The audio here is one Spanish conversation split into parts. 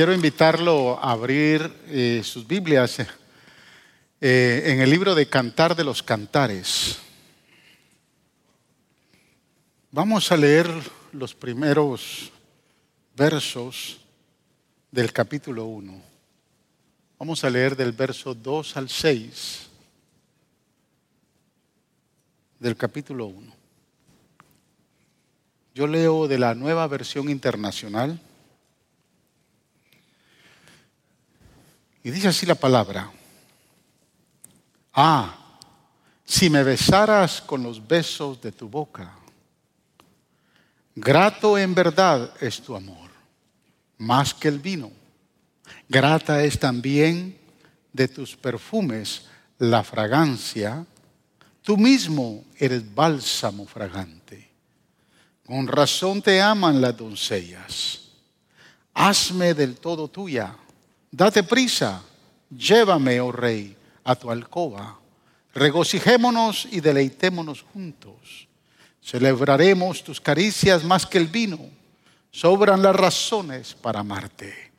quiero invitarlo a abrir eh, sus Biblias eh, en el libro de Cantar de los Cantares. Vamos a leer los primeros versos del capítulo 1. Vamos a leer del verso 2 al 6 del capítulo 1. Yo leo de la nueva versión internacional. Y dice así la palabra. Ah, si me besaras con los besos de tu boca, grato en verdad es tu amor, más que el vino. Grata es también de tus perfumes la fragancia. Tú mismo eres bálsamo fragante. Con razón te aman las doncellas. Hazme del todo tuya Date prisa, llévame, oh rey, a tu alcoba. Regocijémonos y deleitémonos juntos. Celebraremos tus caricias más que el vino. Sobran las razones para amarte.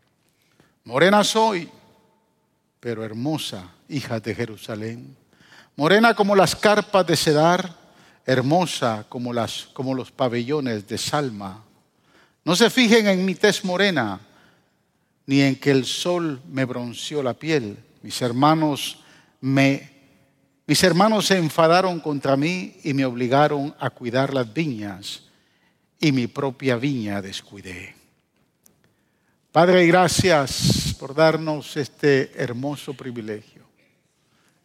Morena soy, pero hermosa, hija de Jerusalén. Morena como las carpas de Cedar, hermosa como, las, como los pabellones de Salma. No se fijen en mi tez morena ni en que el sol me bronceó la piel. Mis hermanos me mis hermanos se enfadaron contra mí y me obligaron a cuidar las viñas y mi propia viña descuidé. Padre, gracias por darnos este hermoso privilegio.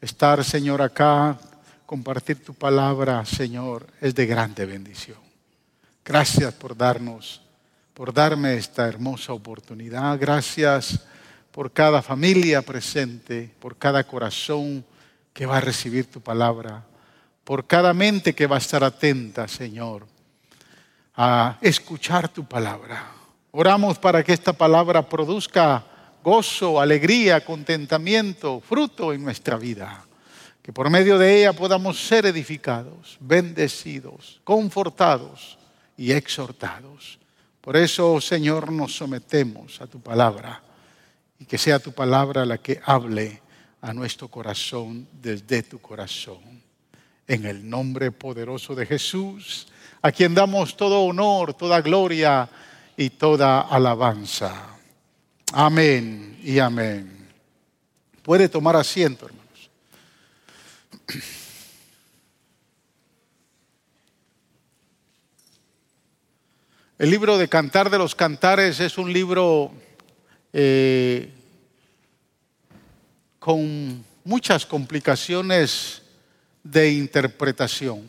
Estar, Señor, acá, compartir tu palabra, Señor, es de grande bendición. Gracias por darnos por darme esta hermosa oportunidad. Gracias por cada familia presente, por cada corazón que va a recibir tu palabra, por cada mente que va a estar atenta, Señor, a escuchar tu palabra. Oramos para que esta palabra produzca gozo, alegría, contentamiento, fruto en nuestra vida. Que por medio de ella podamos ser edificados, bendecidos, confortados y exhortados. Por eso, Señor, nos sometemos a tu palabra y que sea tu palabra la que hable a nuestro corazón desde tu corazón. En el nombre poderoso de Jesús, a quien damos todo honor, toda gloria y toda alabanza. Amén y amén. Puede tomar asiento, hermanos. El libro de Cantar de los Cantares es un libro eh, con muchas complicaciones de interpretación.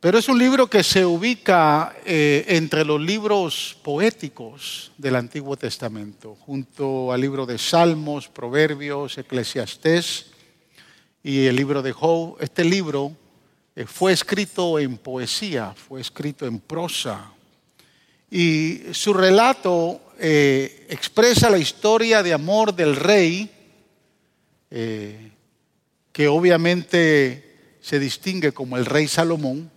Pero es un libro que se ubica eh, entre los libros poéticos del Antiguo Testamento, junto al libro de Salmos, Proverbios, Eclesiastés y el libro de Job. Este libro fue escrito en poesía, fue escrito en prosa. Y su relato eh, expresa la historia de amor del rey, eh, que obviamente se distingue como el rey Salomón,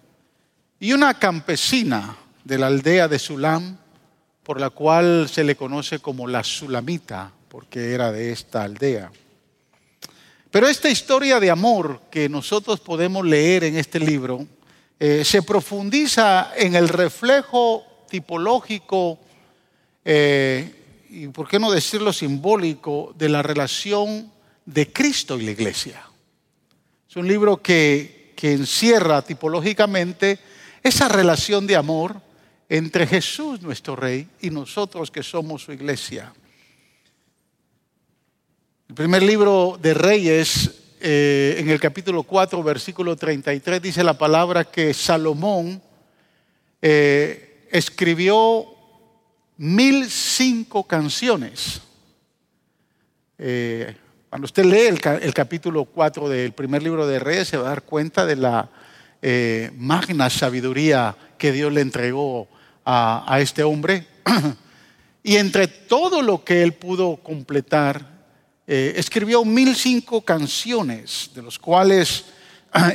y una campesina de la aldea de Sulam, por la cual se le conoce como la Sulamita, porque era de esta aldea. Pero esta historia de amor que nosotros podemos leer en este libro eh, se profundiza en el reflejo tipológico eh, y, por qué no decirlo simbólico, de la relación de Cristo y la iglesia. Es un libro que, que encierra tipológicamente esa relación de amor entre Jesús nuestro Rey y nosotros que somos su iglesia. El primer libro de Reyes, eh, en el capítulo 4, versículo 33, dice la palabra que Salomón eh, escribió mil cinco canciones. Eh, cuando usted lee el, capítulo 4 del primer libro de Reyes, se va a dar cuenta de la magna sabiduría que Dios le entregó a, a este hombre. y entre todo lo que él pudo completar, eh, escribió mil cinco canciones, de los cuales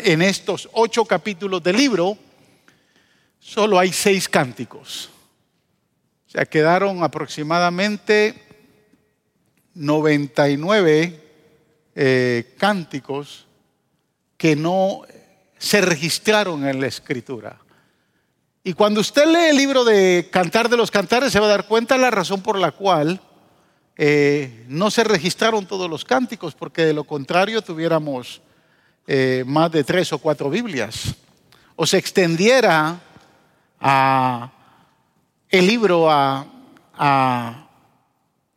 en estos ocho capítulos del libro solo hay seis cánticos. O sea, quedaron aproximadamente 99 eh, cánticos que no se registraron en la escritura. Y cuando usted lee el libro de Cantar de los Cantares, se va a dar cuenta de la razón por la cual eh, no se registraron todos los cánticos, porque de lo contrario tuviéramos eh, más de tres o cuatro Biblias. O se extendiera el libro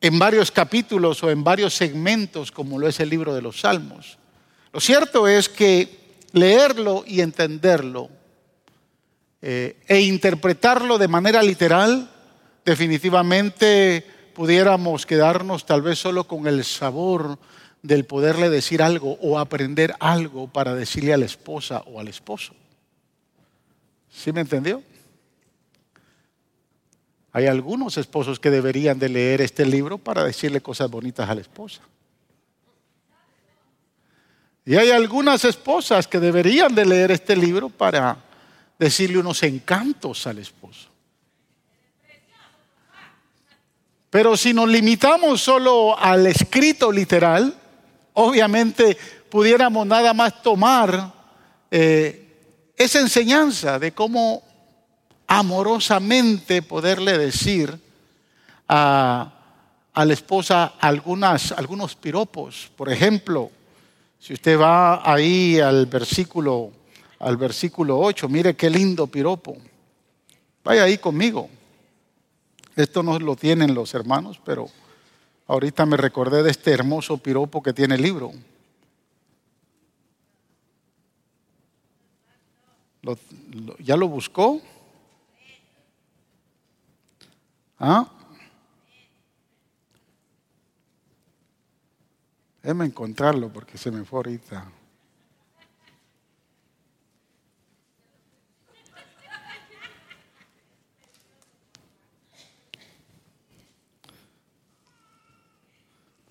en varios capítulos o en varios segmentos, como lo es el libro de los Salmos. Lo cierto es que leerlo y entenderlo eh, e interpretarlo de manera literal, definitivamente pudiéramos quedarnos tal vez solo con el sabor del poderle decir algo o aprender algo para decirle a la esposa o al esposo. ¿Sí me entendió? Hay algunos esposos que deberían de leer este libro para decirle cosas bonitas a la esposa. Y hay algunas esposas que deberían de leer este libro para decirle unos encantos al esposo. Pero si nos limitamos solo al escrito literal, obviamente pudiéramos nada más tomar eh, esa enseñanza de cómo amorosamente poderle decir a, la esposa algunos piropos. Por ejemplo, si usted va ahí al versículo, al versículo 8, mire qué lindo piropo. Vaya ahí conmigo. Esto no lo tienen los hermanos, pero ahorita me recordé de este hermoso piropo que tiene el libro. ¿Ya lo buscó? ¿Ah? Déjeme encontrarlo porque se me fue ahorita.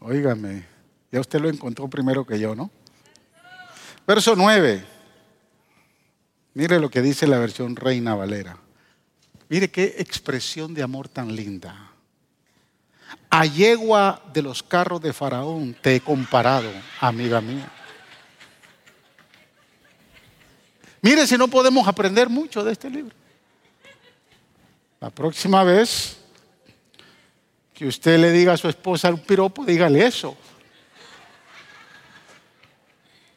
Óigame, ya usted lo encontró primero que yo, ¿no? Verso 9. Mire lo que dice la versión Reina Valera. Mire qué expresión de amor tan linda a yegua de los carros de Faraón te he comparado, amiga mía. Mire si no podemos aprender mucho de este libro. La próxima vez que usted le diga a su esposa un piropo, dígale eso.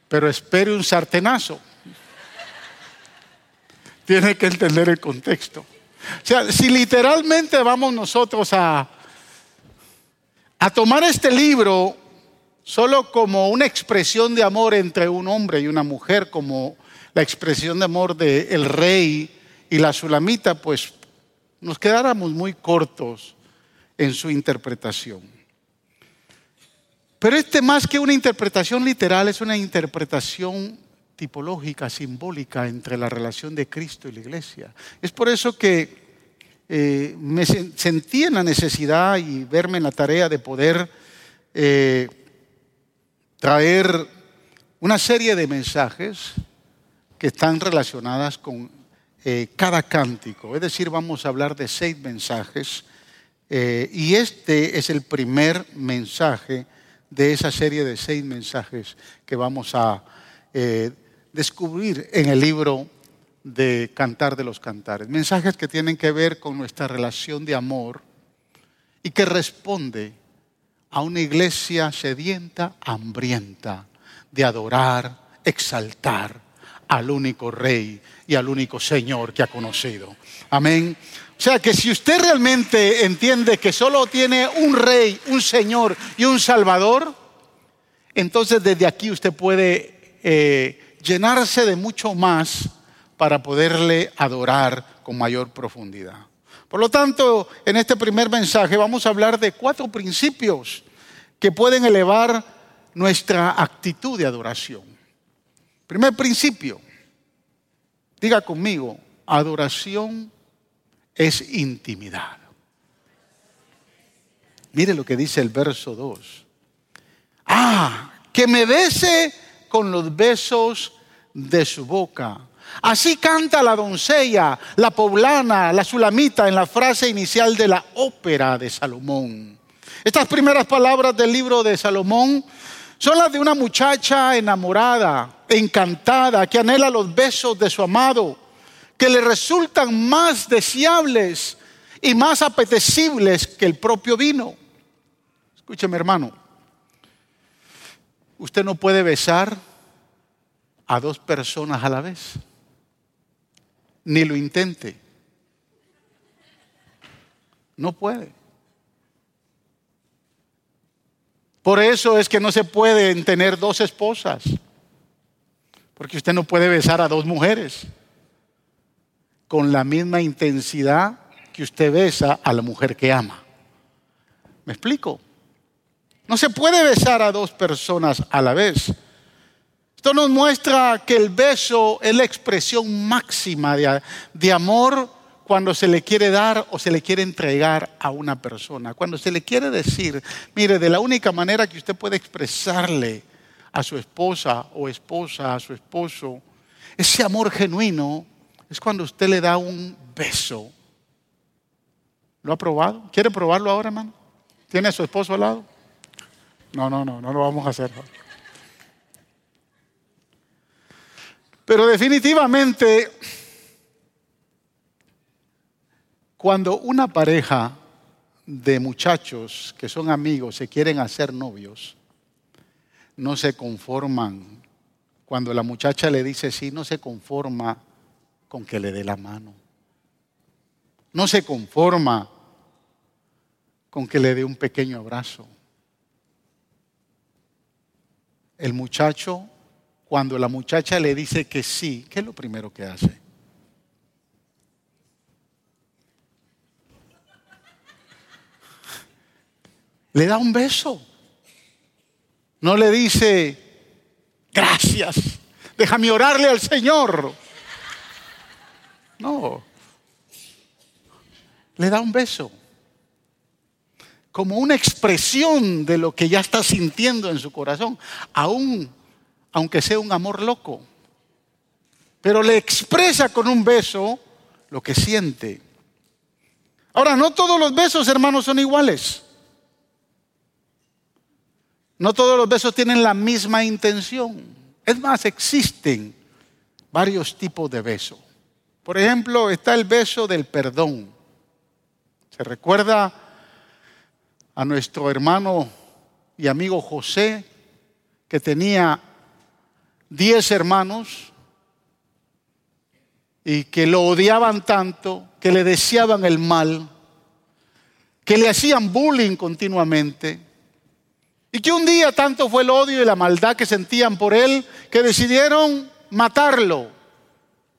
Pero espere un sartenazo. Tiene que entender el contexto. O sea, si literalmente vamos nosotros a, a tomar este libro solo como una expresión de amor entre un hombre y una mujer, como la expresión de amor del rey y la sulamita, pues nos quedáramos muy cortos en su interpretación. Pero este más que una interpretación literal es una interpretación tipológica, simbólica entre la relación de Cristo y la iglesia. Es por eso que eh, me sentí en la necesidad y verme en la tarea de poder eh, traer una serie de mensajes que están relacionadas con eh, cada cántico. Es decir, vamos a hablar de seis mensajes y este es el primer mensaje de esa serie de seis mensajes que vamos a descubrir en el libro de Cantar de los Cantares. Mensajes que tienen que ver con nuestra relación de amor y que responde a una iglesia sedienta, hambrienta, de adorar, exaltar al único Rey y al único Señor que ha conocido. Amén. O sea que si usted realmente entiende que solo tiene un Rey, un Señor y un Salvador, entonces desde aquí usted puede eh, llenarse de mucho más para poderle adorar con mayor profundidad. Por lo tanto, en este primer mensaje vamos a hablar de cuatro principios que pueden elevar nuestra actitud de adoración. Primer principio, diga conmigo, adoración es intimidad. Mire lo que dice el verso 2. Ah, que me bese con los besos de su boca Así canta la doncella, la poblana, la sulamita en la frase inicial de la ópera de Salomón. Estas primeras palabras del libro de Salomón son las de una muchacha enamorada, encantada, que anhela los besos de su amado, que le resultan más deseables y más apetecibles que el propio vino. Escúcheme hermano, usted no puede besar a dos personas a la vez ni lo intente. No puede. Por eso es que no se pueden tener dos esposas. Porque usted no puede besar a dos mujeres con la misma intensidad que usted besa a la mujer que ama. ¿Me explico? No se puede besar a dos personas a la vez. Esto nos muestra que el beso es la expresión máxima de, amor cuando se le quiere dar o se le quiere entregar a una persona. Cuando se le quiere decir, mire, de la única manera que usted puede expresarle a su esposa o esposa, a su esposo, ese amor genuino es cuando usted le da un beso. ¿Lo ha probado? ¿Quiere probarlo ahora, hermano? ¿Tiene a su esposo al lado? No, no, no, no lo vamos a hacer. Pero definitivamente, cuando una pareja de muchachos que son amigos se quieren hacer novios, no se conforman. Cuando la muchacha le dice sí, no se conforma con que le dé la mano. No se conforma con que le dé un pequeño abrazo. El muchacho cuando la muchacha le dice que sí, ¿qué es lo primero que hace? Le da un beso. No le dice, gracias, déjame orarle al Señor. No. Le da un beso. Como una expresión de lo que ya está sintiendo en su corazón. Aún aunque sea un amor loco. Pero le expresa con un beso lo que siente. Ahora, no todos los besos, hermanos, son iguales. No todos los besos tienen la misma intención. Es más, existen varios tipos de besos. Por ejemplo, está el beso del perdón. Se recuerda a nuestro hermano y amigo José, que tenía diez hermanos y que lo odiaban tanto, que le deseaban el mal, que le hacían bullying continuamente, y que un día tanto fue el odio y la maldad que sentían por él que decidieron matarlo.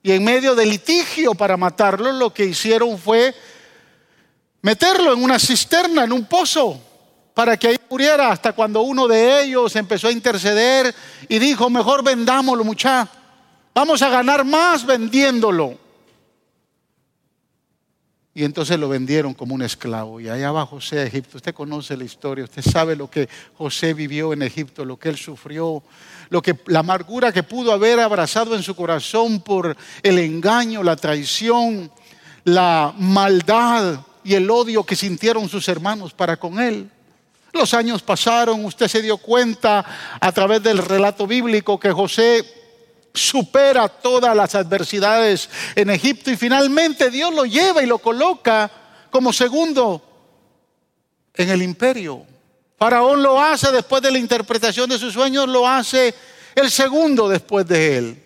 Y en medio del litigio para matarlo, lo que hicieron fue meterlo en una cisterna, en un pozo para que ahí muriera hasta cuando uno de ellos empezó a interceder y dijo, mejor vendámoslo muchacho, vamos a ganar más vendiéndolo. Y entonces lo vendieron como un esclavo. Y allá va José a Egipto. Usted conoce la historia, usted sabe lo que José vivió en Egipto, lo que él sufrió, lo que, la amargura que pudo haber abrazado en su corazón por el engaño, la traición, la maldad y el odio que sintieron sus hermanos para con él. Los años pasaron, usted se dio cuenta a través del relato bíblico que José supera todas las adversidades en Egipto y finalmente Dios lo lleva y lo coloca como segundo en el imperio. Faraón lo hace después de la interpretación de sus sueños, lo hace el segundo después de él.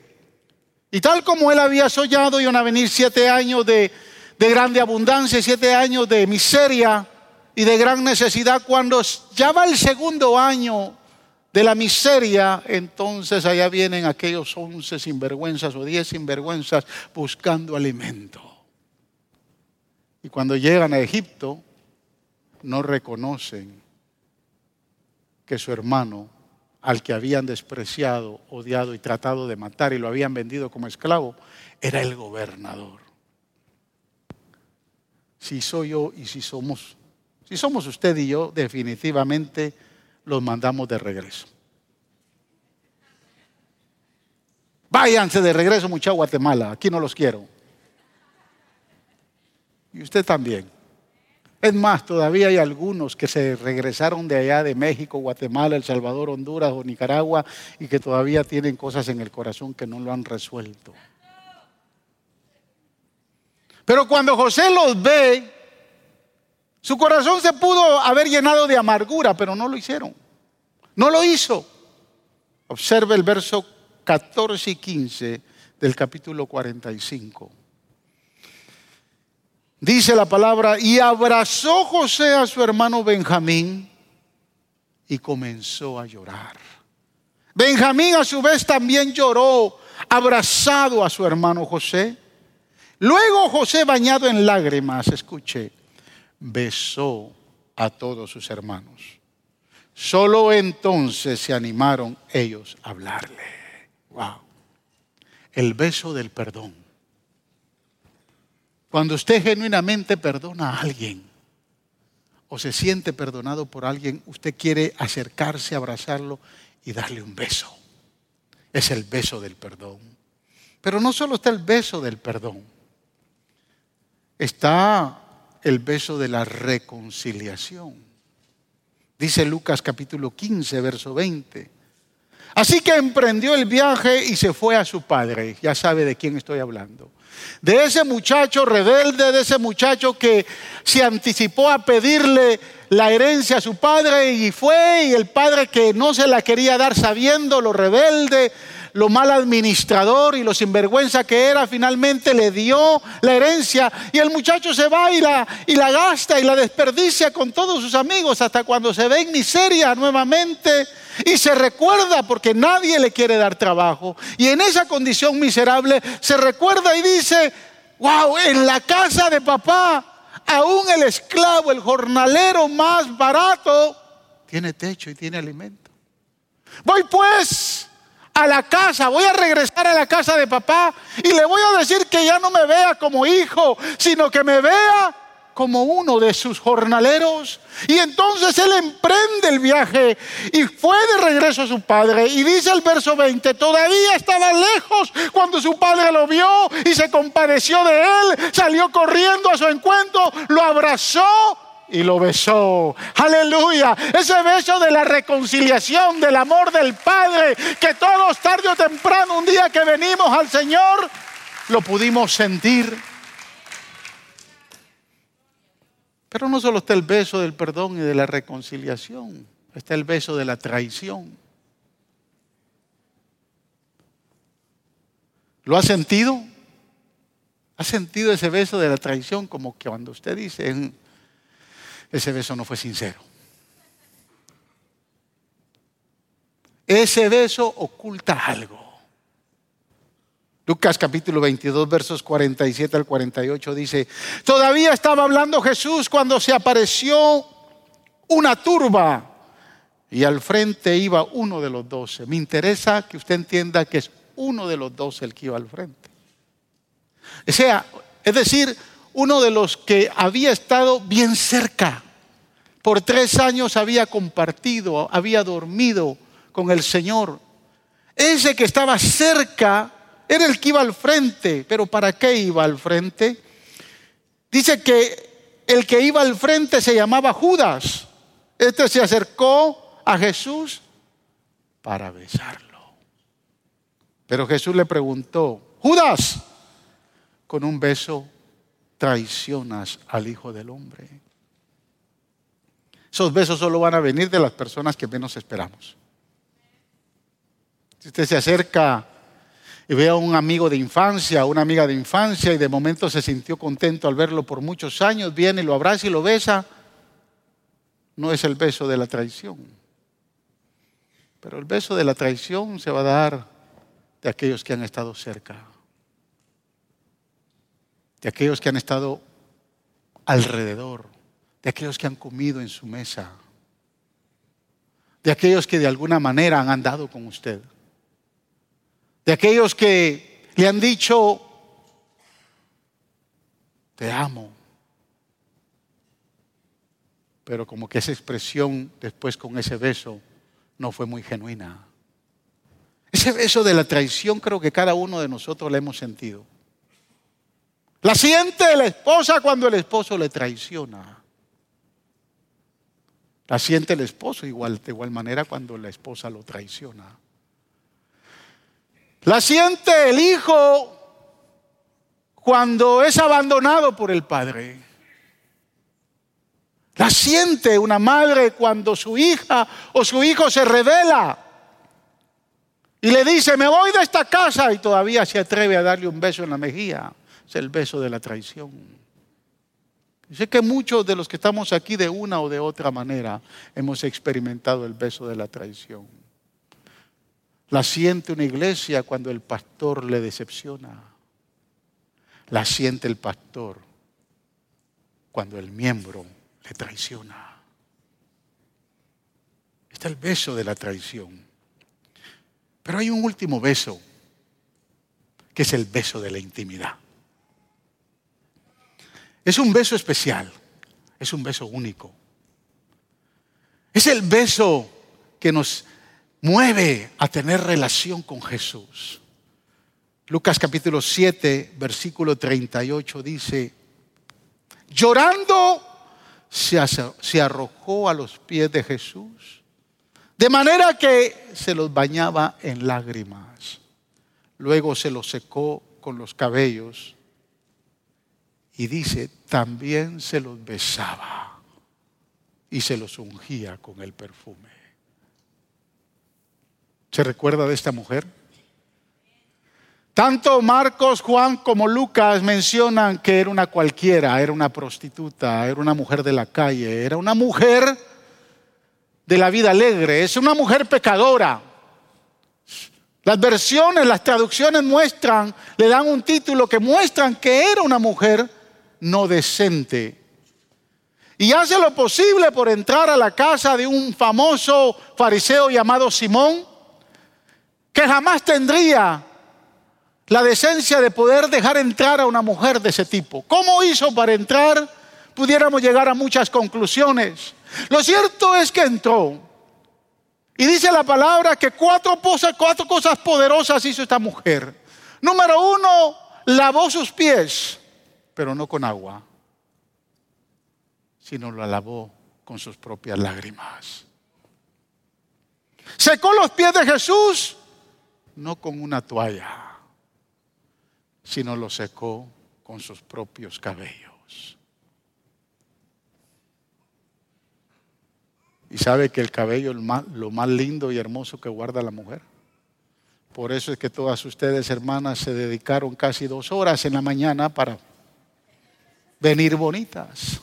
Y tal como él había soñado, iban a venir siete años de, de grande abundancia, siete años de miseria, y de gran necesidad, cuando ya va el segundo año de la miseria, entonces allá vienen aquellos once sinvergüenzas o diez sinvergüenzas buscando alimento. Y cuando llegan a Egipto, no reconocen que su hermano, al que habían despreciado, odiado y tratado de matar y lo habían vendido como esclavo, era el gobernador. Si soy yo y si somos si somos usted y yo, definitivamente los mandamos de regreso. Váyanse de regreso muchachos a Guatemala, aquí no los quiero. Y usted también. Es más, todavía hay algunos que se regresaron de allá de México, Guatemala, El Salvador, Honduras o Nicaragua y que todavía tienen cosas en el corazón que no lo han resuelto. Pero cuando José los ve, su corazón se pudo haber llenado de amargura, pero no lo hicieron. No lo hizo. Observe el verso 14 y 15 del capítulo 45. Dice la palabra, y abrazó José a su hermano Benjamín y comenzó a llorar. Benjamín a su vez también lloró, abrazado a su hermano José. Luego José, bañado en lágrimas, escuche, besó a todos sus hermanos. Solo entonces se animaron ellos a hablarle. Wow. El beso del perdón. Cuando usted genuinamente perdona a alguien o se siente perdonado por alguien, usted quiere acercarse, abrazarlo y darle un beso. Es el beso del perdón. Pero no solo está el beso del perdón, está el beso de la reconciliación. Dice Lucas capítulo 15, verso 20. Así que emprendió el viaje y se fue a su padre. Ya sabe de quién estoy hablando de ese muchacho rebelde, de ese muchacho que se anticipó a pedirle la herencia a su padre y fue, y el padre que no se la quería dar sabiendo lo rebelde, lo mal administrador y lo sinvergüenza que era, finalmente le dio la herencia y el muchacho se va y la, y la gasta y la desperdicia con todos sus amigos hasta cuando se ve en miseria nuevamente y se recuerda porque nadie le quiere dar trabajo. Y en esa condición miserable se recuerda y dice, wow, en la casa de papá, aún el esclavo, el jornalero más barato, tiene techo y tiene alimento. Voy pues a la casa, voy a regresar a la casa de papá y le voy a decir que ya no me vea como hijo, sino que me vea como uno de sus jornaleros. Y entonces él emprende el viaje y fue de regreso a su padre. Y dice el verso 20, todavía estaba lejos cuando su padre lo vio y se compadeció de él, salió corriendo a su encuentro, lo abrazó y lo besó. Aleluya. Ese beso de la reconciliación, del amor del Padre, que todos tarde o temprano, un día que venimos al Señor, lo pudimos sentir. Pero no solo está el beso del perdón y de la reconciliación, está el beso de la traición. ¿Lo ha sentido? ¿Ha sentido ese beso de la traición como que cuando usted dice, ese beso no fue sincero? Ese beso oculta algo. Lucas capítulo 22, versos 47 al 48 dice, todavía estaba hablando Jesús cuando se apareció una turba y al frente iba uno de los doce. Me interesa que usted entienda que es uno de los doce el que iba al frente. O sea, es decir, uno de los que había estado bien cerca. Por tres años había compartido, había dormido con el Señor. Ese que estaba cerca era el que iba al frente, pero ¿para qué iba al frente? Dice que el que iba al frente se llamaba Judas. Este se acercó a Jesús para besarlo. Pero Jesús le preguntó, Judas, con un beso traicionas al Hijo del Hombre. Esos besos solo van a venir de las personas que menos esperamos. Si usted se acerca y ve a un amigo de infancia, una amiga de infancia y de momento se sintió contento al verlo por muchos años, viene, lo abraza y lo besa, no es el beso de la traición. Pero el beso de la traición se va a dar de aquellos que han estado cerca, de aquellos que han estado alrededor, de aquellos que han comido en su mesa, de aquellos que de alguna manera han andado con usted de aquellos que le han dicho, te amo. Pero como que esa expresión después con ese beso no fue muy genuina. Ese beso de la traición creo que cada uno de nosotros lo hemos sentido. La siente la esposa cuando el esposo le traiciona. La siente el esposo igual, de igual manera cuando la esposa lo traiciona. La siente el hijo cuando es abandonado por el padre. La siente una madre cuando su hija o su hijo se revela y le dice, me voy de esta casa y todavía se atreve a darle un beso en la mejilla. Es el beso de la traición. sé que muchos de los que estamos aquí de una o de otra manera hemos experimentado el beso de la traición. La siente una iglesia cuando el pastor le decepciona. La siente el pastor cuando el miembro le traiciona. Está el beso de la traición. Pero hay un último beso, que es el beso de la intimidad. Es un beso especial, es un beso único. Es el beso que nos mueve a tener relación con Jesús. Lucas capítulo 7, versículo 38 dice, llorando se arrojó a los pies de Jesús, de manera que se los bañaba en lágrimas. Luego se los secó con los cabellos y dice, también se los besaba y se los ungía con el perfume. ¿Se recuerda de esta mujer? Tanto Marcos, Juan como Lucas mencionan que era una cualquiera, era una prostituta, era una mujer de la calle, era una mujer de la vida alegre, es una mujer pecadora. Las versiones, las traducciones muestran, le dan un título que muestran que era una mujer no decente. Y hace lo posible por entrar a la casa de un famoso fariseo llamado Simón, que jamás tendría la decencia de poder dejar entrar a una mujer de ese tipo. ¿Cómo hizo para entrar? Pudiéramos llegar a muchas conclusiones. Lo cierto es que entró. Y dice la palabra que cuatro cosas, cuatro cosas poderosas hizo esta mujer. Número uno, lavó sus pies, pero no con agua, sino lo lavó con sus propias lágrimas. Secó los pies de Jesús, no con una toalla sino lo secó con sus propios cabellos. ¿Y sabe que el cabello es lo más lindo y hermoso que guarda la mujer? Por eso es que todas ustedes, hermanas, se dedicaron casi dos horas en la mañana para venir bonitas.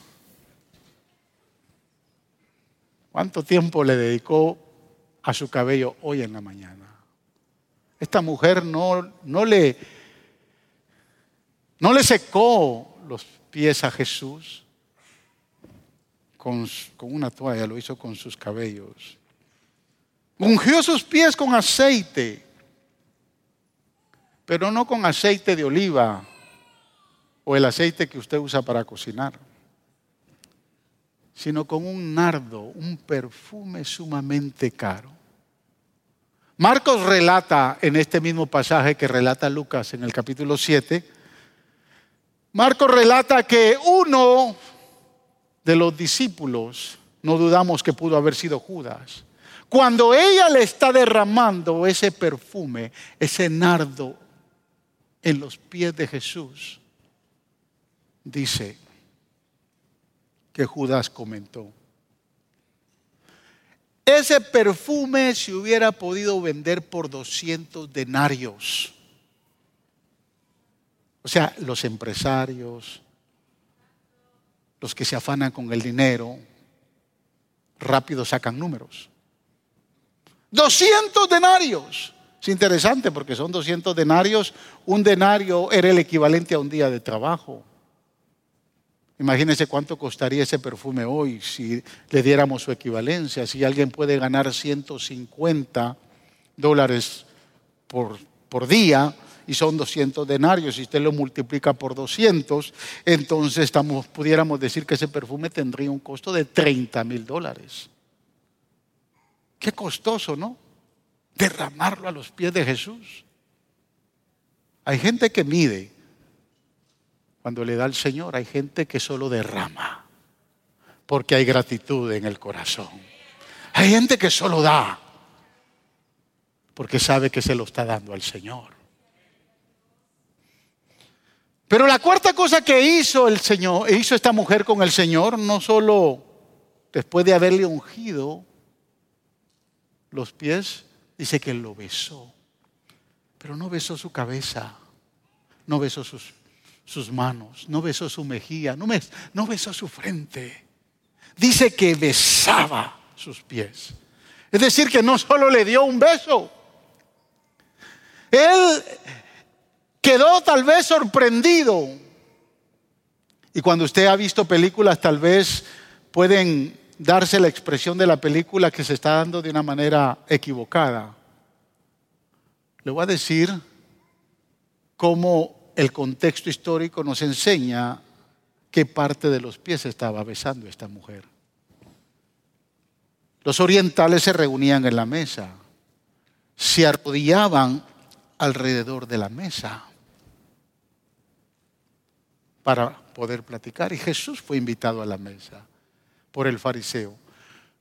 ¿Cuánto tiempo le dedicó a su cabello hoy en la mañana? Esta mujer no, no le no le secó los pies a Jesús con, una toalla, lo hizo con sus cabellos. Ungió sus pies con aceite, pero no con aceite de oliva o el aceite que usted usa para cocinar, sino con un nardo, un perfume sumamente caro. Marcos relata en este mismo pasaje que relata Lucas en el capítulo 7, Marcos relata que uno de los discípulos, no dudamos que pudo haber sido Judas, cuando ella le está derramando ese perfume, ese nardo en los pies de Jesús, dice que Judas comentó, ese perfume se hubiera podido vender por 200 denarios. O sea, los empresarios, los que se afanan con el dinero, rápido sacan números. 200 denarios. Es interesante porque son 200 denarios. Un denario era el equivalente a un día de trabajo. Imagínense cuánto costaría ese perfume hoy si le diéramos su equivalencia. Si alguien puede ganar 150 dólares por, por día, y son 200 denarios. Si usted lo multiplica por 200, entonces estamos, pudiéramos decir que ese perfume tendría un costo de 30 mil dólares. Qué costoso, ¿no? derramarlo a los pies de Jesús. Hay gente que mide cuando le da al Señor, hay gente que solo derrama porque hay gratitud en el corazón. Hay gente que solo da porque sabe que se lo está dando al Señor. Pero la cuarta cosa que hizo el Señor, hizo esta mujer con el Señor, no solo después de haberle ungido los pies, dice que lo besó. Pero no besó su cabeza, no besó sus, sus manos, no besó su mejilla, no, no besó su frente. Dice que besaba sus pies. Es decir, que no solo le dio un beso. Él quedó tal vez sorprendido. Y cuando usted ha visto películas, tal vez pueden darse la expresión de la película que se está dando de una manera equivocada. Le voy a decir cómo el contexto histórico nos enseña qué parte de los pies estaba besando esta mujer. Los orientales se reunían en la mesa, se arrodillaban alrededor de la mesa para poder platicar. Y Jesús fue invitado a la mesa por el fariseo.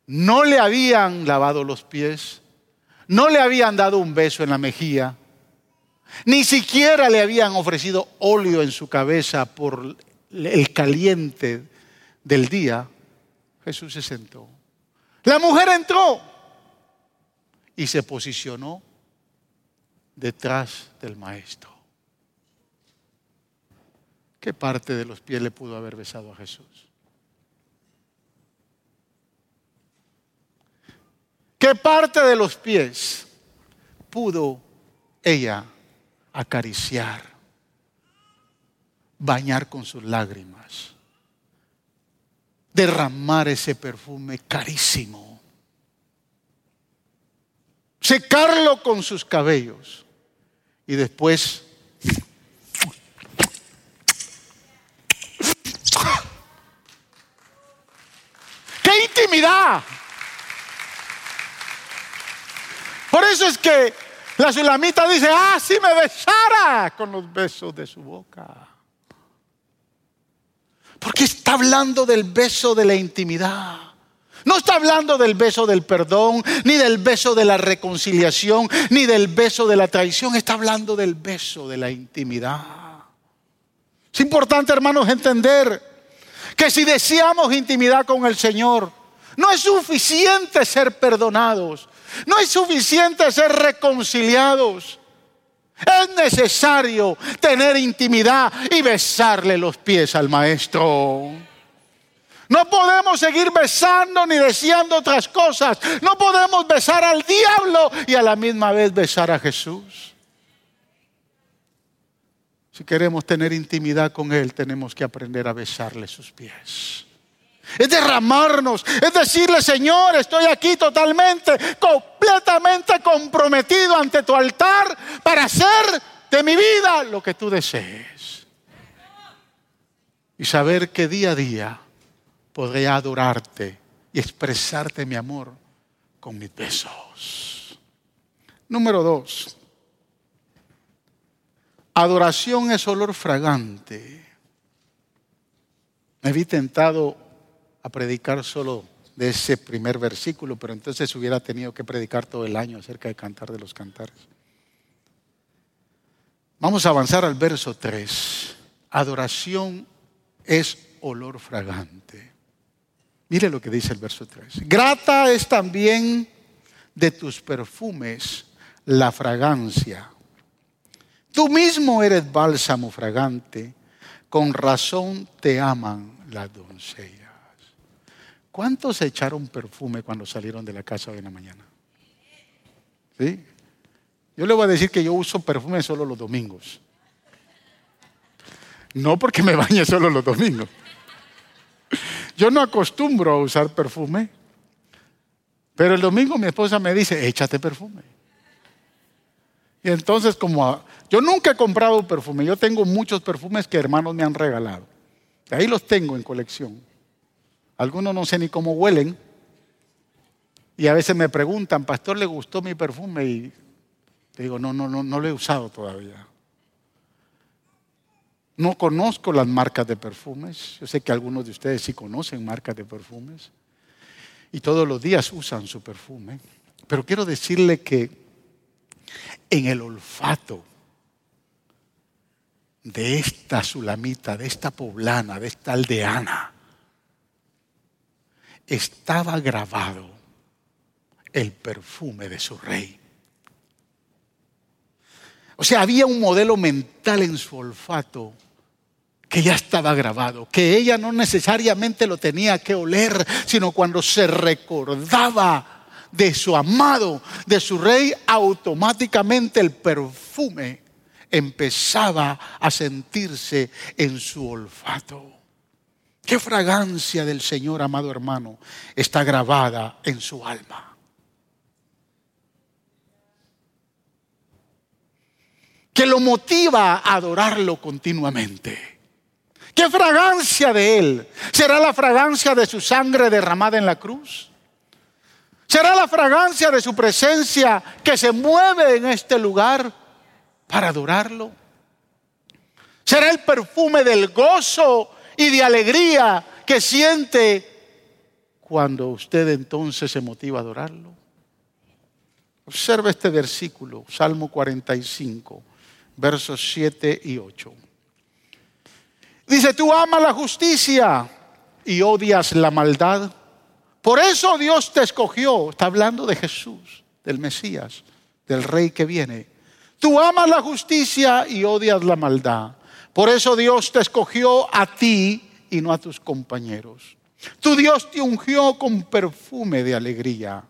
No le habían lavado los pies, no le habían dado un beso en la mejilla, ni siquiera le habían ofrecido óleo en su cabeza por el caliente del día. Jesús se sentó. La mujer entró y se posicionó detrás del maestro. ¿Qué parte de los pies le pudo haber besado a Jesús? ¿Qué parte de los pies pudo ella acariciar, bañar con sus lágrimas, derramar ese perfume carísimo, secarlo con sus cabellos y después ¡Qué intimidad! Por eso es que la sulamita dice, ah, si me besara con los besos de su boca. Porque está hablando del beso de la intimidad. No está hablando del beso del perdón, ni del beso de la reconciliación, ni del beso de la traición. Está hablando del beso de la intimidad. Es importante, hermanos, entender que si deseamos intimidad con el Señor, no es suficiente ser perdonados, no es suficiente ser reconciliados. Es necesario tener intimidad y besarle los pies al Maestro. No podemos seguir besando ni deseando otras cosas. No podemos besar al diablo y a la misma vez besar a Jesús. Si queremos tener intimidad con Él, tenemos que aprender a besarle sus pies. Es derramarnos, es decirle, Señor, estoy aquí totalmente, completamente comprometido ante tu altar para hacer de mi vida lo que tú desees. Y saber que día a día podré adorarte y expresarte mi amor con mis besos. Número dos, adoración es olor fragante. Me vi tentado a predicar solo de ese primer versículo, pero entonces hubiera tenido que predicar todo el año acerca de cantar de los cantares. Vamos a avanzar al verso 3. Adoración es olor fragante. Mire lo que dice el verso 3. Grata es también de tus perfumes la fragancia. Tú mismo eres bálsamo fragante, con razón te aman las doncellas. ¿Cuántos echaron perfume cuando salieron de la casa hoy en la mañana? ¿Sí? Yo le voy a decir que yo uso perfume solo los domingos. No porque me bañe solo los domingos. Yo no acostumbro a usar perfume, pero el domingo mi esposa me dice, échate perfume. Y entonces como yo nunca he comprado perfume, yo tengo muchos perfumes que hermanos me han regalado. Ahí los tengo en colección. Algunos no sé ni cómo huelen, Y a veces me preguntan, pastor, ¿le gustó mi perfume? Y digo, no, no, no, no lo he usado todavía. No conozco las marcas de perfumes. Yo sé que algunos de ustedes sí conocen marcas de perfumes. Y todos los días usan su perfume. Pero quiero decirle que en el olfato de esta sulamita, de esta poblana, de esta aldeana, estaba grabado el perfume de su rey. O sea, había un modelo mental en su olfato que ya estaba grabado, que ella no necesariamente lo tenía que oler, sino cuando se recordaba de su amado, de su rey, automáticamente el perfume empezaba a sentirse en su olfato. ¿Qué fragancia del Señor, amado hermano, está grabada en su alma? Que lo motiva a adorarlo continuamente. ¿Qué fragancia de Él? ¿Será la fragancia de su sangre derramada en la cruz? ¿Será la fragancia de su presencia que se mueve en este lugar para adorarlo? ¿Será el perfume del gozo y de alegría que siente cuando usted entonces se motiva a adorarlo? Observe este versículo, Salmo 45, versos 7 y 8. Dice, tú amas la justicia y odias la maldad. Por eso Dios te escogió. Está hablando de Jesús, del Mesías, del Rey que viene. Tú amas la justicia y odias la maldad. Por eso Dios te escogió a ti y no a tus compañeros. Tu Dios te ungió con perfume de alegría.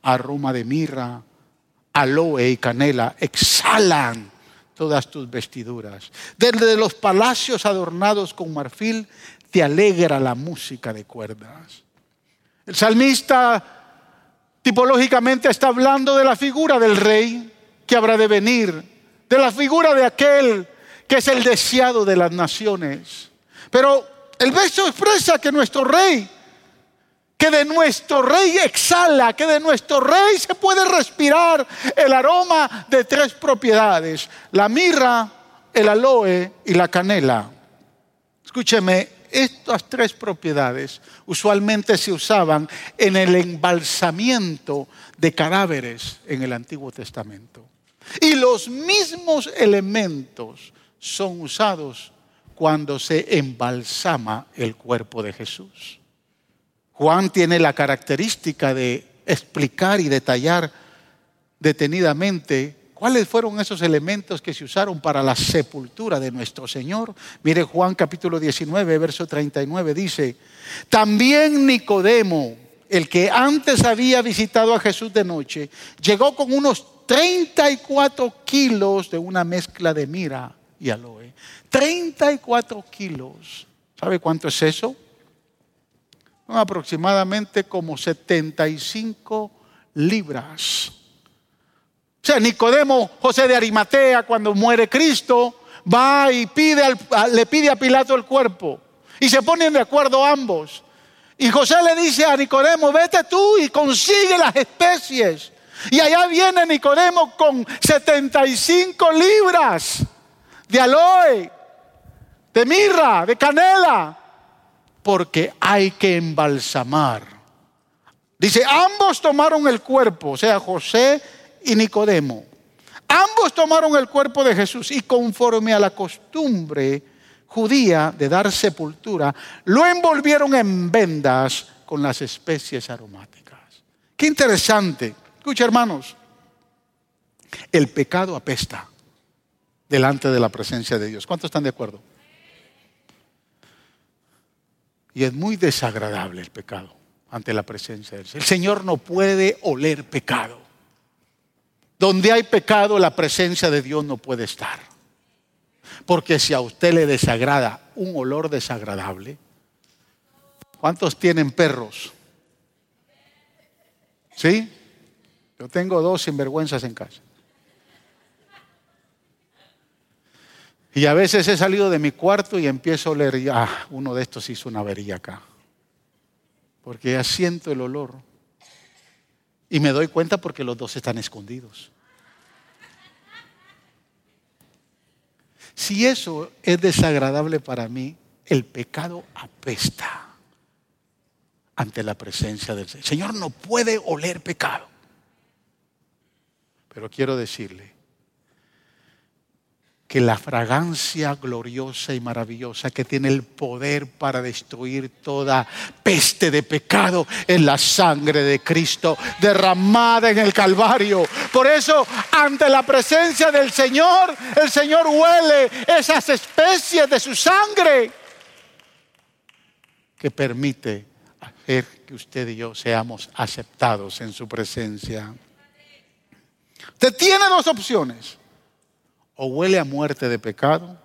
Aroma de mirra, aloe y canela exhalan todas tus vestiduras. Desde los palacios adornados con marfil te alegra la música de cuerdas. El salmista tipológicamente está hablando de la figura del rey que habrá de venir, de la figura de aquel que es el deseado de las naciones. Pero el verso expresa que nuestro rey que de nuestro rey exhala, que de nuestro rey se puede respirar el aroma de tres propiedades, la mirra, el aloe y la canela. Escúcheme, estas tres propiedades usualmente se usaban en el embalsamiento de cadáveres en el Antiguo Testamento. Y los mismos elementos son usados cuando se embalsama el cuerpo de Jesús. Juan tiene la característica de explicar y detallar detenidamente cuáles fueron esos elementos que se usaron para la sepultura de nuestro Señor. Mire Juan capítulo 19, verso 39 dice, también Nicodemo, el que antes había visitado a Jesús de noche, llegó con unos 34 kilos de una mezcla de mira y aloe. 34 kilos. ¿Sabe cuánto es eso? aproximadamente como 75 libras. O sea, Nicodemo, José de Arimatea, cuando muere Cristo, va y pide le pide a Pilato el cuerpo. Y se ponen de acuerdo ambos. Y José le dice a Nicodemo, vete tú y consigue las especies. Y allá viene Nicodemo con 75 libras de aloe, de mirra, de canela porque hay que embalsamar. Dice, ambos tomaron el cuerpo, o sea, José y Nicodemo. Ambos tomaron el cuerpo de Jesús y conforme a la costumbre judía de dar sepultura, lo envolvieron en vendas con las especies aromáticas. Qué interesante. Escucha, hermanos, el pecado apesta delante de la presencia de Dios. ¿Cuántos están de acuerdo? Y es muy desagradable el pecado ante la presencia del Señor. El Señor no puede oler pecado. Donde hay pecado, la presencia de Dios no puede estar. Porque si a usted le desagrada un olor desagradable, ¿cuántos tienen perros? ¿Sí? Yo tengo dos sinvergüenzas en casa. Y a veces he salido de mi cuarto y empiezo a oler, ah, uno de estos hizo una avería acá. Porque ya siento el olor. Y me doy cuenta porque los dos están escondidos. Si eso es desagradable para mí, el pecado apesta ante la presencia del Señor. El Señor no puede oler pecado. Pero quiero decirle que la fragancia gloriosa y maravillosa que tiene el poder para destruir toda peste de pecado es la sangre de Cristo derramada en el Calvario. Por eso, ante la presencia del Señor, el Señor huele esas especies de su sangre que permite hacer que usted y yo seamos aceptados en su presencia. Usted tiene dos opciones. O huele a muerte de pecado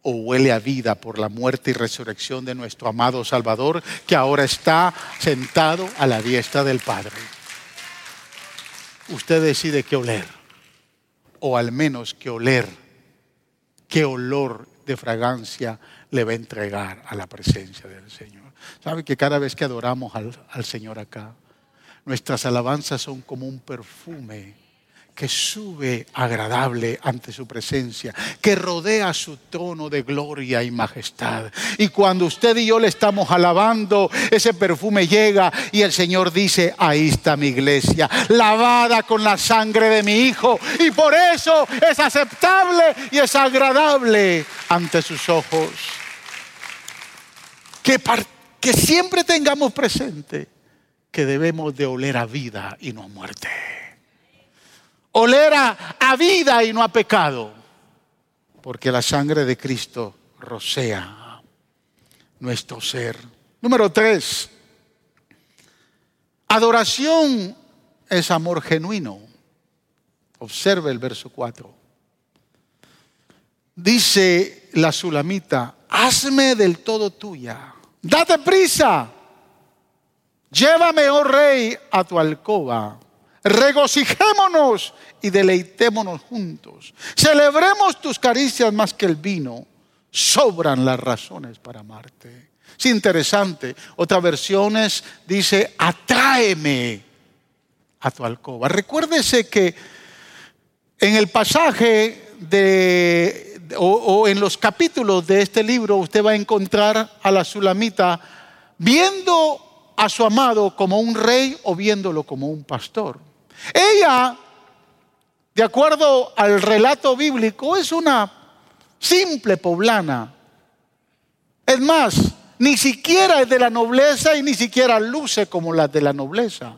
o huele a vida por la muerte y resurrección de nuestro amado Salvador que ahora está sentado a la diestra del Padre. Usted decide qué oler, o al menos qué oler, qué olor de fragancia le va a entregar a la presencia del Señor. ¿Sabe que cada vez que adoramos al, al Señor acá, nuestras alabanzas son como un perfume que sube agradable ante su presencia, que rodea su trono de gloria y majestad. Y cuando usted y yo le estamos alabando, ese perfume llega y el Señor dice, ahí está mi iglesia, lavada con la sangre de mi Hijo. Y por eso es aceptable y es agradable ante sus ojos. Que, que siempre tengamos presente que debemos de oler a vida y no a muerte oler a, vida y no a pecado, porque la sangre de Cristo rocea nuestro ser. Número tres, adoración es amor genuino. Observe el verso 4. Dice la sulamita, hazme del todo tuya, date prisa, llévame, oh rey, a tu alcoba regocijémonos y deleitémonos juntos. Celebremos tus caricias más que el vino. Sobran las razones para amarte. Es interesante. Otras versiones dice, atráeme a tu alcoba. Recuérdese que en el pasaje de, o, o en los capítulos de este libro usted va a encontrar a la sulamita viendo a su amado como un rey o viéndolo como un pastor. Ella, de acuerdo al relato bíblico, es una simple poblana. Es más, ni siquiera es de la nobleza y ni siquiera luce como la de la nobleza.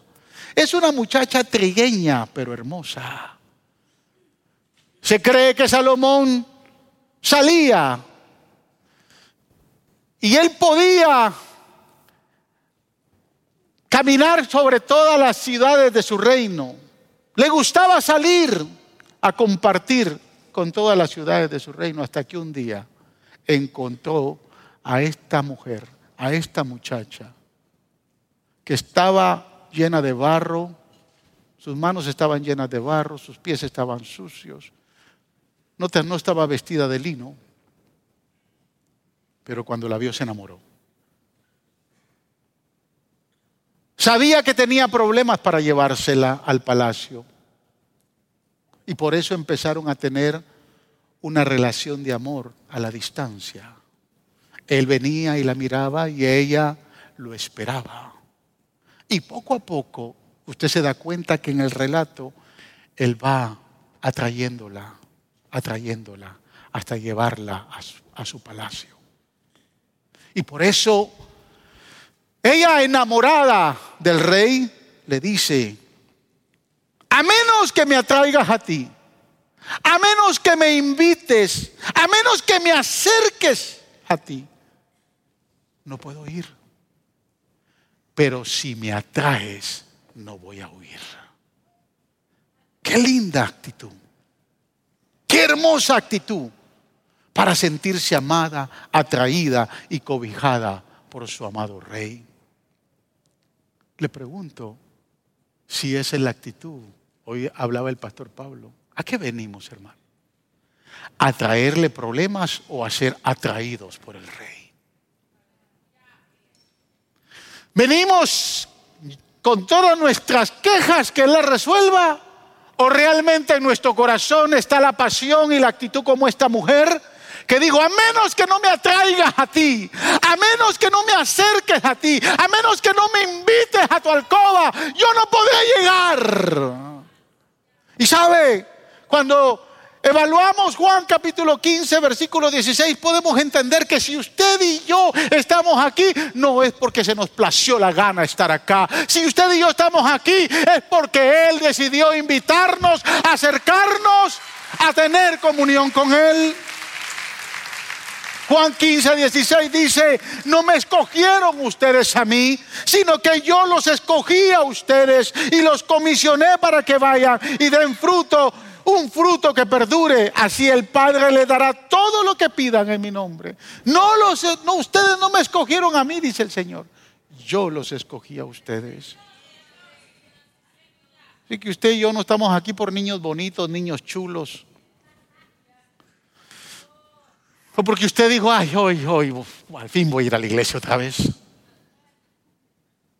Es una muchacha trigueña, pero hermosa. Se cree que Salomón salía y él podía caminar sobre todas las ciudades de su reino. Le gustaba salir a compartir con todas las ciudades de su reino hasta que un día encontró a esta mujer, a esta muchacha, que estaba llena de barro, sus manos estaban llenas de barro, sus pies estaban sucios, no, estaba vestida de lino, pero cuando la vio se enamoró. Sabía que tenía problemas para llevársela al palacio. Y por eso empezaron a tener una relación de amor a la distancia. Él venía y la miraba y ella lo esperaba. Y poco a poco usted se da cuenta que en el relato él va atrayéndola, atrayéndola hasta llevarla a su, a su palacio. Y por eso ella enamorada del rey le dice, a menos que me atraigas a ti, a menos que me invites, a menos que me acerques a ti, no puedo ir. Pero si me atraes, no voy a huir. Qué linda actitud. Qué hermosa actitud para sentirse amada, atraída y cobijada por su amado rey. Le pregunto si esa es la actitud. Hoy hablaba el pastor Pablo. ¿A qué venimos, hermano? ¿A traerle problemas o a ser atraídos por el rey? Venimos con todas nuestras quejas que las resuelva? ¿O realmente en nuestro corazón está la pasión y la actitud como esta mujer? Que digo, a menos que no me atraigas a ti, a menos que no me acerques a ti, a menos que no me invites a tu alcoba, yo no podré llegar. Y sabe, cuando evaluamos Juan capítulo 15, versículo 16, podemos entender que si usted y yo estamos aquí, no es porque se nos plació la gana estar acá. Si usted y yo estamos aquí, es porque Él decidió invitarnos, acercarnos, a tener comunión con Él. Juan 15, 16 dice, no me escogieron ustedes a mí, sino que yo los escogí a ustedes y los comisioné para que vayan y den fruto, un fruto que perdure. Así el Padre le dará todo lo que pidan en mi nombre. No, los, no ustedes no me escogieron a mí, dice el Señor. Yo los escogí a ustedes. Así que usted y yo no estamos aquí por niños bonitos, niños chulos o porque usted dijo, ay, hoy, hoy, al fin voy a ir a la iglesia otra vez.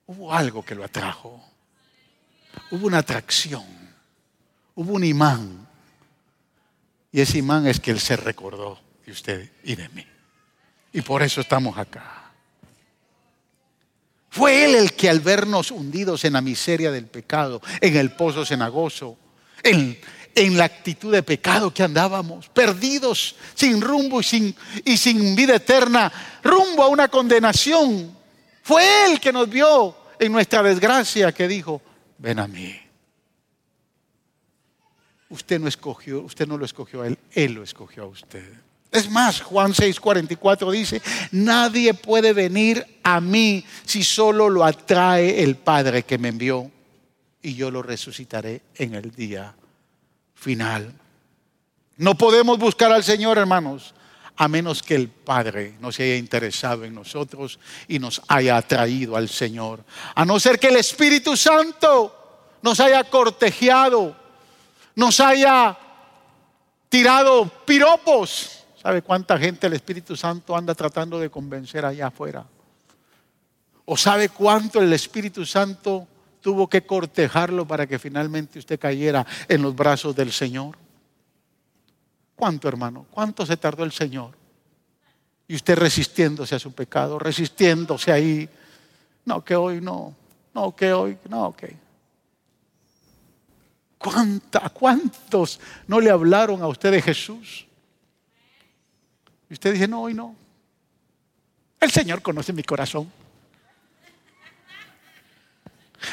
Hubo algo que lo atrajo. Hubo una atracción. Hubo un imán. Y ese imán es que Él se recordó de usted y de mí. Y por eso estamos acá. Fue Él el que al vernos hundidos en la miseria del pecado, en el pozo cenagoso, en, en la actitud de pecado que andábamos, perdidos, sin rumbo y sin, y sin vida eterna, rumbo a una condenación. Fue Él que nos vio en nuestra desgracia, que dijo, ven a mí. Usted no escogió, usted no lo escogió a Él, Él lo escogió a usted. Es más, Juan 6:44 dice, nadie puede venir a mí si solo lo atrae el Padre que me envió y yo lo resucitaré en el día final. No podemos buscar al Señor, hermanos, a menos que el Padre no se haya interesado en nosotros y nos haya atraído al Señor. A no ser que el Espíritu Santo nos haya cortejeado, nos haya tirado piropos. ¿Sabe cuánta gente el Espíritu Santo anda tratando de convencer allá afuera? ¿O sabe cuánto el Espíritu Santo tuvo que cortejarlo para que finalmente usted cayera en los brazos del Señor? ¿Cuánto, hermano? ¿Cuánto se tardó el Señor? Y usted resistiéndose a su pecado, resistiéndose ahí. No, que hoy no. No, que hoy no, que. ¿Cuánta, ¿Cuántos no le hablaron a usted de Jesús? Y usted dice, no, hoy no. El Señor conoce mi corazón.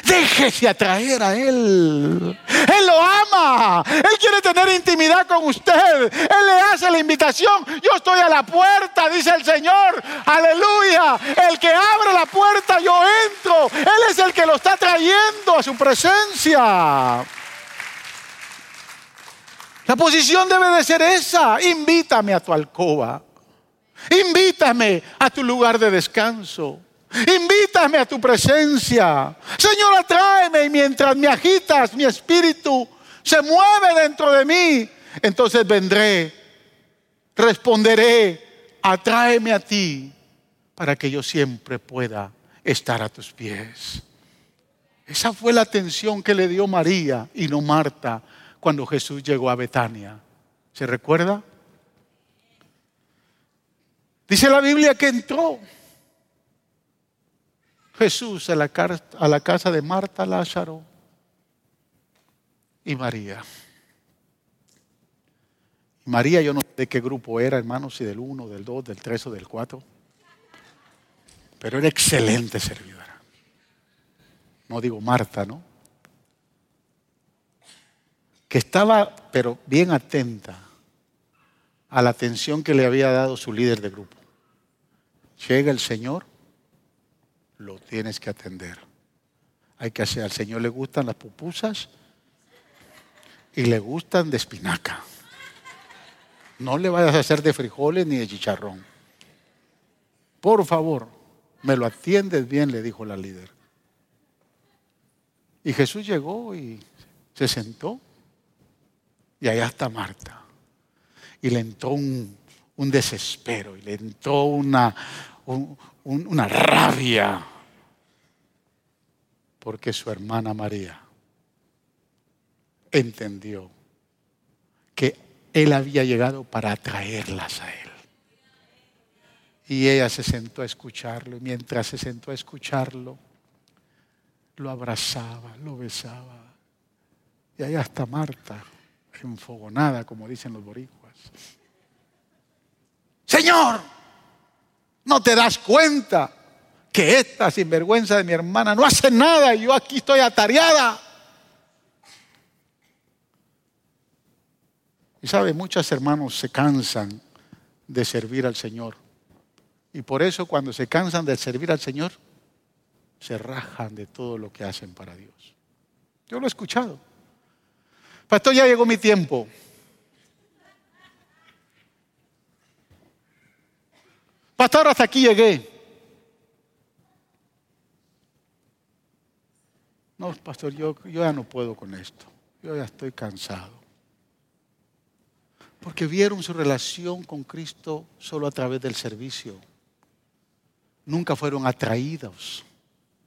Déjese atraer a Él. Él lo ama. Él quiere tener intimidad con usted. Él le hace la invitación. Yo estoy a la puerta, dice el Señor. Aleluya. El que abre la puerta, yo entro. Él es el que lo está trayendo a su presencia. La posición debe de ser esa. Invítame a tu alcoba. Invítame a tu lugar de descanso. Invítame a tu presencia. Señor, atráeme y mientras me agitas, mi espíritu se mueve dentro de mí. Entonces vendré, responderé, atráeme a ti para que yo siempre pueda estar a tus pies. Esa fue la atención que le dio María y no Marta cuando Jesús llegó a Betania. ¿Se recuerda? Dice la Biblia que entró Jesús a la, casa de Marta, Lázaro y María. María, yo no sé de qué grupo era, hermano, si del 1, del 2, del 3 o del 4. Pero era excelente servidora. No digo Marta, ¿no? Que estaba, pero bien atenta a la atención que le había dado su líder de grupo. Llega el Señor lo tienes que atender. Hay que hacer, al Señor le gustan las pupusas y le gustan de espinaca. No le vayas a hacer de frijoles ni de chicharrón. Por favor, me lo atiendes bien, le dijo la líder. Y Jesús llegó y se sentó. Y allá está Marta. Y le entró un, desespero, y le entró una, una rabia. porque su hermana María entendió que él había llegado para atraerlas a él. Y ella se sentó a escucharlo y mientras se sentó a escucharlo, lo abrazaba, lo besaba. Y ahí hasta Marta, enfogonada, como dicen los boricuas. Señor, ¿no te das cuenta que esta sinvergüenza de mi hermana no hace nada y yo aquí estoy atareada? Y sabe, muchos hermanos se cansan de servir al Señor. Y por eso cuando se cansan de servir al Señor, se rajan de todo lo que hacen para Dios. Yo lo he escuchado. Pastor, ya llegó mi tiempo. Pastor, hasta aquí llegué. No, pastor, yo, yo ya no puedo con esto. Yo ya estoy cansado. Porque vieron su relación con Cristo solo a través del servicio. Nunca fueron atraídos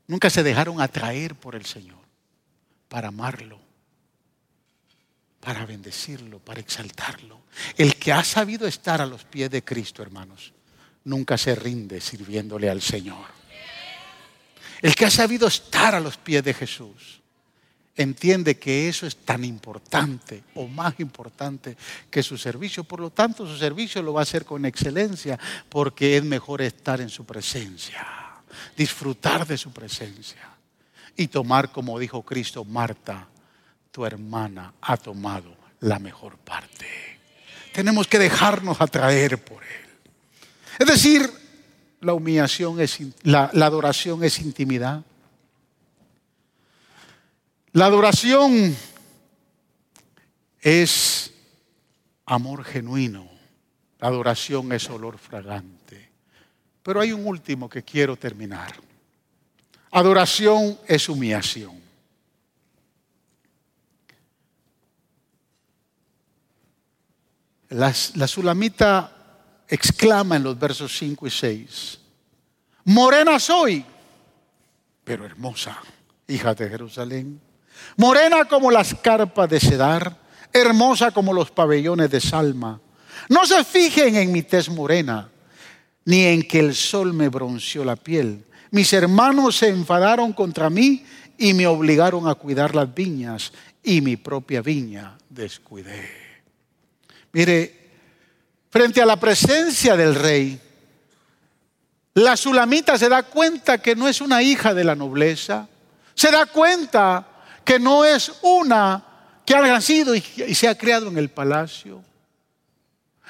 Nunca se dejaron atraer por el Señor para amarlo, para bendecirlo, para exaltarlo. El que ha sabido estar a los pies de Cristo, hermanos, nunca se rinde sirviéndole al Señor. El que ha sabido estar a los pies de Jesús entiende que eso es tan importante o más importante que su servicio. Por lo tanto, su servicio lo va a hacer con excelencia porque es mejor estar en su presencia disfrutar de su presencia y tomar, como dijo Cristo, Marta, tu hermana ha tomado la mejor parte. Tenemos que dejarnos atraer por Él. Es decir, la humillación es, la, adoración es intimidad. La adoración es amor genuino. La adoración es olor fragante. Pero hay un último que quiero terminar. Adoración es humillación. La, sulamita exclama en los versos 5 y 6, morena soy, pero hermosa, hija de Jerusalén, morena como las carpas de Cedar, hermosa como los pabellones de Salma. No se fijen en mi tez morena ni en que el sol me bronceó la piel. Mis hermanos se enfadaron contra mí y me obligaron a cuidar las viñas y mi propia viña descuidé. Mire, frente a la presencia del rey, la sulamita se da cuenta que no es una hija de la nobleza, se da cuenta que no es una que ha nacido y se ha criado en el palacio.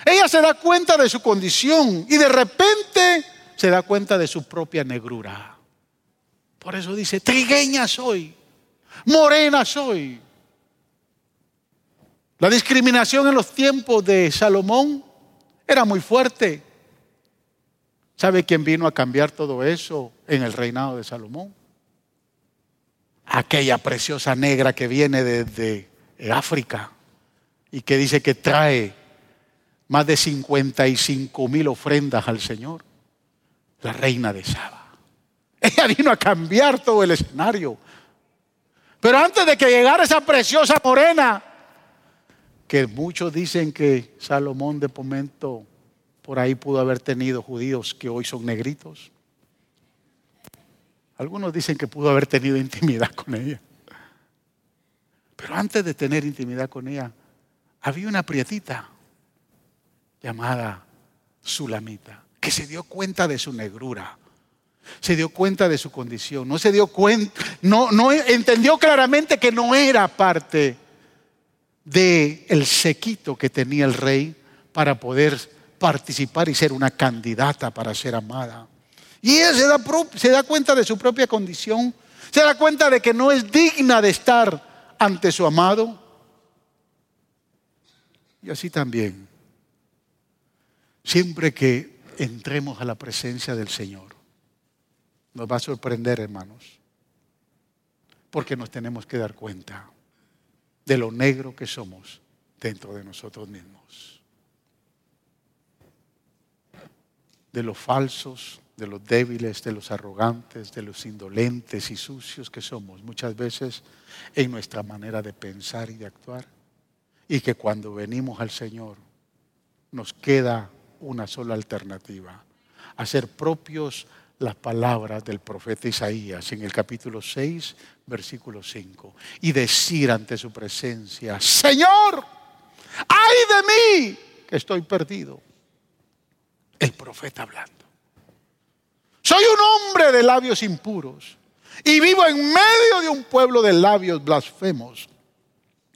Ella se da cuenta de su condición y de repente se da cuenta de su propia negrura. Por eso dice, trigueña soy, morena soy. La discriminación en los tiempos de Salomón era muy fuerte. ¿Sabe quién vino a cambiar todo eso en el reinado de Salomón? Aquella preciosa negra que viene desde África y que dice que trae más de 55 mil ofrendas al Señor, la reina de Saba. Ella vino a cambiar todo el escenario. Pero antes de que llegara esa preciosa morena, que muchos dicen que Salomón de momento por ahí pudo haber tenido judíos que hoy son negritos. Algunos dicen que pudo haber tenido intimidad con ella. Pero antes de tener intimidad con ella, había una prietita llamada Sulamita, que se dio cuenta de su negrura, se dio cuenta de su condición, no se dio cuenta, no, no entendió claramente que no era parte del el sequito que tenía el rey para poder participar y ser una candidata para ser amada. Y ella se da, se da cuenta de su propia condición, se da cuenta de que no es digna de estar ante su amado. Y así también Siempre que entremos a la presencia del Señor, nos va a sorprender, hermanos, porque nos tenemos que dar cuenta de lo negro que somos dentro de nosotros mismos. de los falsos, de los débiles, de los arrogantes, de los indolentes y sucios que somos muchas veces en nuestra manera de pensar y de actuar. Y que cuando venimos al Señor nos queda una sola alternativa, hacer propios las palabras del profeta Isaías en el capítulo 6, versículo 5, y decir ante su presencia, Señor, ay de mí, que estoy perdido. El profeta hablando. Soy un hombre de labios impuros y vivo en medio de un pueblo de labios blasfemos.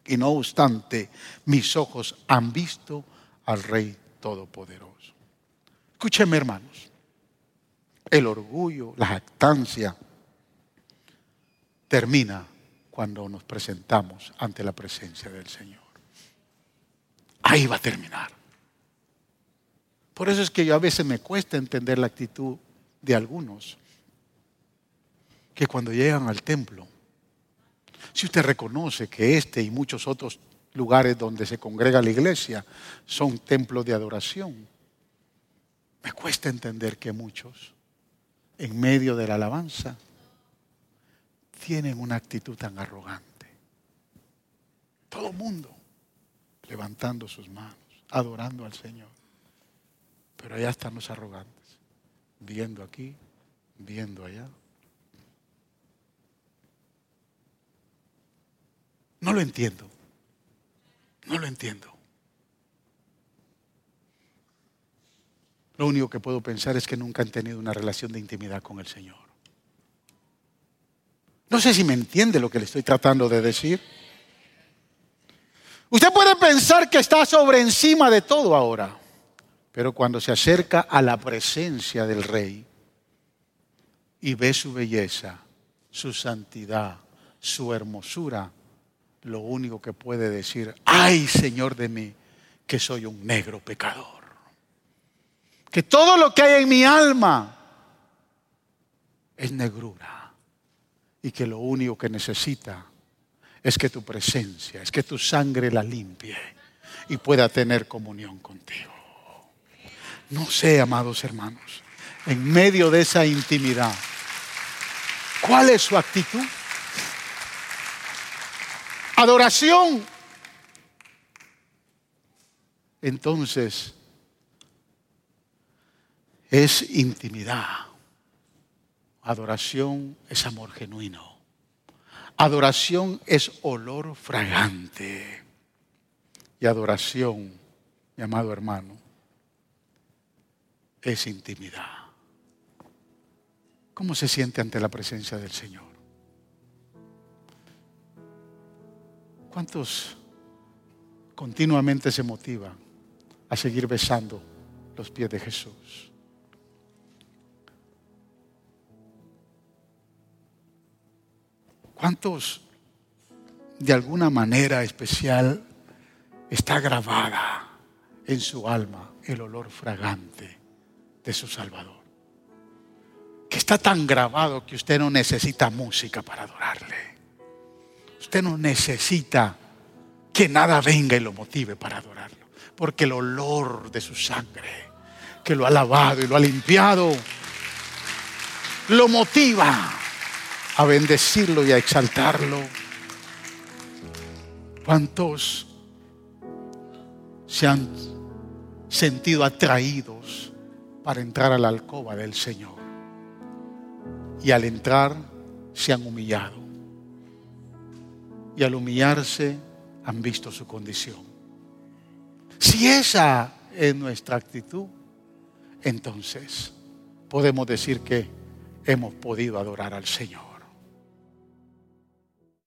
Y no obstante, mis ojos han visto al Rey Todopoderoso. Escúcheme, hermanos. El orgullo, la jactancia, termina cuando nos presentamos ante la presencia del Señor. Ahí va a terminar. Por eso es que yo a veces me cuesta entender la actitud de algunos que cuando llegan al templo, si usted reconoce que este y muchos otros lugares donde se congrega la iglesia son templos de adoración, me cuesta entender que muchos, en medio de la alabanza, tienen una actitud tan arrogante. Todo mundo levantando sus manos, adorando al Señor. Pero allá están los arrogantes viendo aquí, viendo allá. No lo entiendo. No lo entiendo. Lo único que puedo pensar es que nunca han tenido una relación de intimidad con el Señor. No sé si me entiende lo que le estoy tratando de decir. Usted puede pensar que está sobre encima de todo ahora. Pero cuando se acerca a la presencia del rey y ve su belleza, su santidad, su hermosura, lo único que puede decir, ay Señor de mí, que soy un negro pecador. Que todo lo que hay en mi alma es negrura. Y que lo único que necesita es que tu presencia, es que tu sangre la limpie y pueda tener comunión contigo. No sé, amados hermanos, en medio de esa intimidad, ¿cuál es su actitud? Adoración. Entonces, es intimidad. Adoración es amor genuino. Adoración es olor fragante. Y adoración, mi amado hermano, es intimidad. ¿Cómo se siente ante la presencia del Señor? ¿Cuántos continuamente se motivan a seguir besando los pies de Jesús? ¿Cuántos de alguna manera especial está grabada en su alma el olor fragante de su Salvador. Que está tan grabado que usted no necesita música para adorarle. Usted no necesita que nada venga y lo motive para adorarlo. Porque el olor de su sangre, que lo ha lavado y lo ha limpiado, lo motiva a bendecirlo y a exaltarlo. ¿Cuántos se han sentido atraídos para entrar a la alcoba del Señor. Y al entrar se han humillado. Y al humillarse han visto su condición. Si esa es nuestra actitud, entonces podemos decir que hemos podido adorar al Señor.